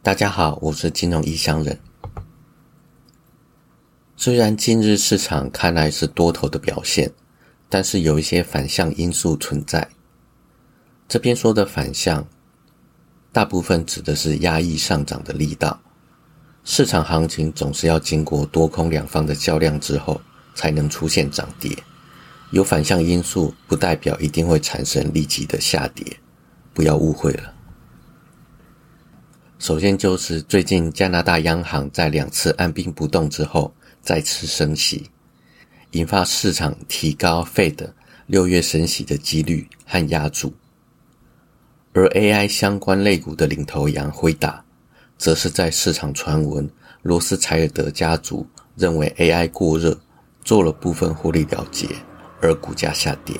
大家好，我是金融异乡人。虽然今日市场看来是多头的表现，但是有一些反向因素存在。这边说的反向，大部分指的是压抑上涨的力道。市场行情总是要经过多空两方的较量之后，才能出现涨跌。有反向因素，不代表一定会产生立即的下跌，不要误会了。首先就是最近加拿大央行在两次按兵不动之后再次升息，引发市场提高 Fed 六月升息的几率和压注。而 AI 相关类股的领头羊辉达。则是在市场传闻，罗斯柴尔德家族认为 AI 过热，做了部分获利了结，而股价下跌。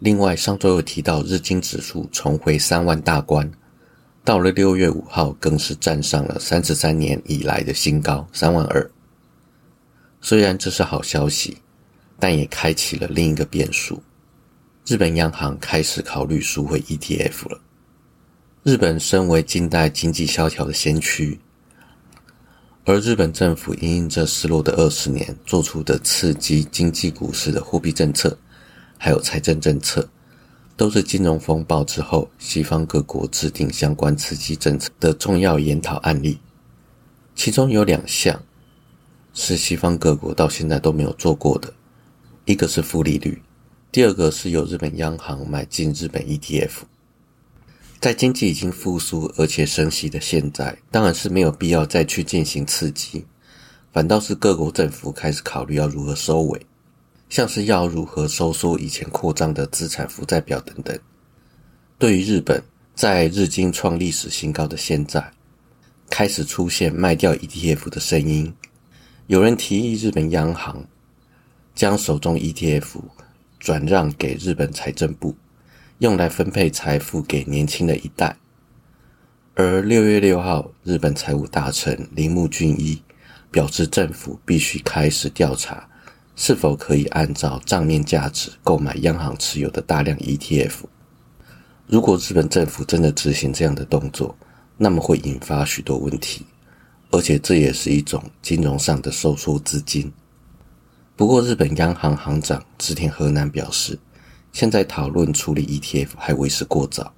另外，上周又提到日经指数重回三万大关，到了六月五号更是站上了三十三年以来的新高三万二。虽然这是好消息，但也开启了另一个变数：日本央行开始考虑赎回 ETF 了。日本身为近代经济萧条的先驱，而日本政府因应这失落的二十年做出的刺激经济股市的货币政策，还有财政政策，都是金融风暴之后西方各国制定相关刺激政策的重要研讨案例。其中有两项是西方各国到现在都没有做过的，一个是负利率，第二个是由日本央行买进日本 ETF。在经济已经复苏而且升息的现在，当然是没有必要再去进行刺激，反倒是各国政府开始考虑要如何收尾，像是要如何收缩以前扩张的资产负债表等等。对于日本，在日经创历史新高的现在，开始出现卖掉 ETF 的声音，有人提议日本央行将手中 ETF 转让给日本财政部。用来分配财富给年轻的一代。而六月六号，日本财务大臣铃木俊一表示，政府必须开始调查，是否可以按照账面价值购买央行持有的大量 ETF。如果日本政府真的执行这样的动作，那么会引发许多问题，而且这也是一种金融上的收缩资金。不过，日本央行行长织田河南表示。现在讨论处理 ETF 还为时过早。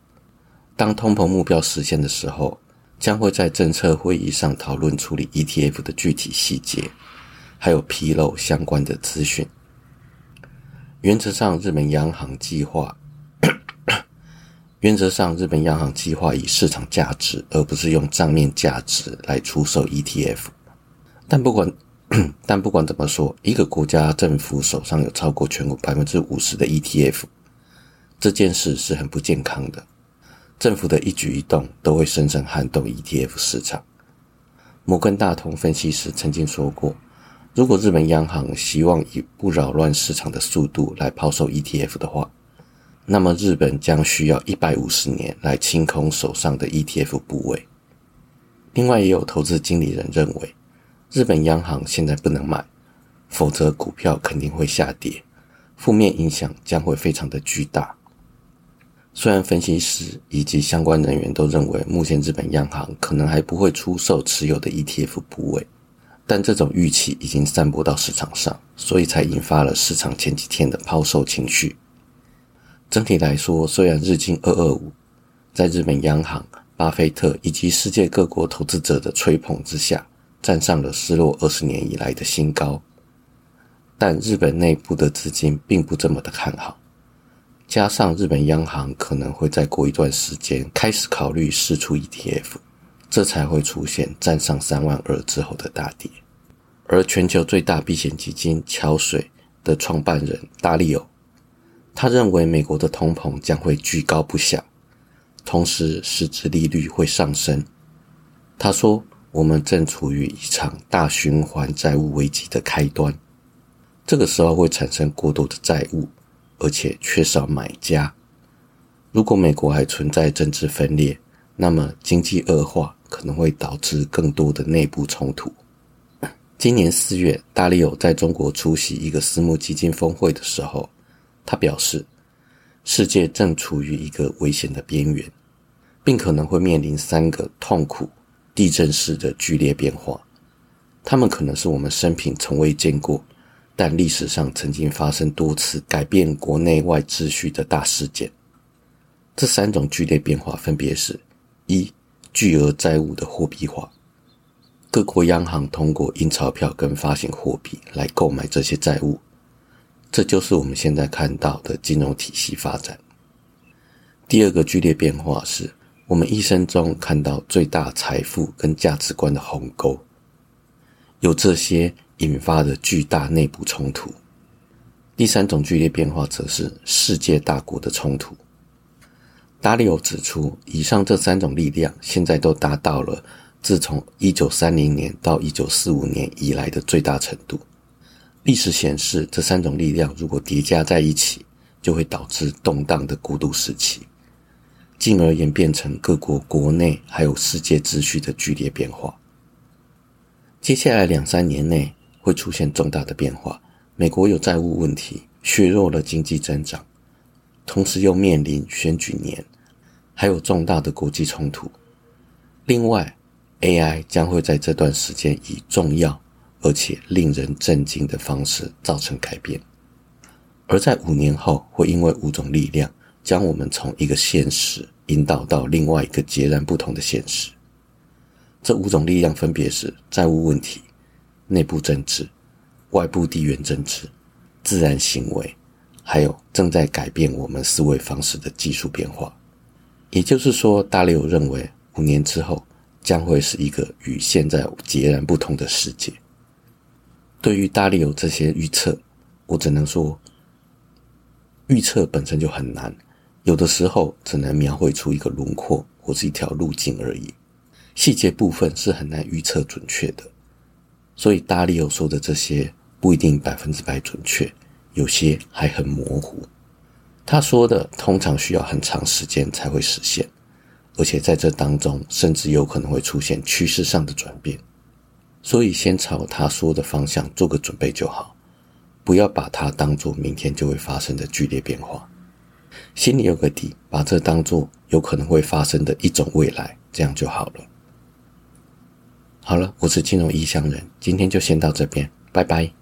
当通膨目标实现的时候，将会在政策会议上讨论处理 ETF 的具体细节，还有披露相关的资讯。原则上，日本央行计划原则上日本央行计划以市场价值，而不是用账面价值来出售 ETF。但不管。但不管怎么说，一个国家政府手上有超过全国百分之五十的 ETF，这件事是很不健康的。政府的一举一动都会深深撼动 ETF 市场。摩根大通分析师曾经说过，如果日本央行希望以不扰乱市场的速度来抛售 ETF 的话，那么日本将需要一百五十年来清空手上的 ETF 部位。另外，也有投资经理人认为。日本央行现在不能买，否则股票肯定会下跌，负面影响将会非常的巨大。虽然分析师以及相关人员都认为，目前日本央行可能还不会出售持有的 ETF 部位，但这种预期已经散播到市场上，所以才引发了市场前几天的抛售情绪。整体来说，虽然日经二二五在日本央行、巴菲特以及世界各国投资者的吹捧之下，站上了失落二十年以来的新高，但日本内部的资金并不这么的看好，加上日本央行可能会再过一段时间开始考虑释出 ETF，这才会出现站上三万二之后的大跌。而全球最大避险基金桥水的创办人大利欧，他认为美国的通膨将会居高不下，同时实质利率会上升。他说。我们正处于一场大循环债务危机的开端，这个时候会产生过多的债务，而且缺少买家。如果美国还存在政治分裂，那么经济恶化可能会导致更多的内部冲突。今年四月，大利欧在中国出席一个私募基金峰会的时候，他表示，世界正处于一个危险的边缘。并可能会面临三个痛苦、地震式的剧烈变化。他们可能是我们生平从未见过，但历史上曾经发生多次改变国内外秩序的大事件。这三种剧烈变化分别是：一、巨额债务的货币化，各国央行通过印钞票跟发行货币来购买这些债务，这就是我们现在看到的金融体系发展。第二个剧烈变化是我们一生中看到最大财富跟价值观的鸿沟。有这些引发的巨大内部冲突。第三种剧烈变化则是世界大国的冲突。达里欧指出，以上这三种力量现在都达到了自从一九三零年到一九四五年以来的最大程度。历史显示，这三种力量如果叠加在一起，就会导致动荡的过渡时期，进而演变成各国国内还有世界秩序的剧烈变化。接下来两三年内会出现重大的变化。美国有债务问题，削弱了经济增长，同时又面临选举年，还有重大的国际冲突。另外，AI 将会在这段时间以重要而且令人震惊的方式造成改变，而在五年后，会因为五种力量将我们从一个现实引导到另外一个截然不同的现实。这五种力量分别是债务问题、内部政治、外部地缘政治、自然行为，还有正在改变我们思维方式的技术变化。也就是说，大利欧认为，五年之后将会是一个与现在截然不同的世界。对于大利欧这些预测，我只能说，预测本身就很难，有的时候只能描绘出一个轮廓或是一条路径而已。细节部分是很难预测准确的，所以大利欧说的这些不一定百分之百准确，有些还很模糊。他说的通常需要很长时间才会实现，而且在这当中甚至有可能会出现趋势上的转变。所以先朝他说的方向做个准备就好，不要把它当做明天就会发生的剧烈变化，心里有个底，把这当做有可能会发生的一种未来，这样就好了。好了，我是金融异乡人，今天就先到这边，拜拜。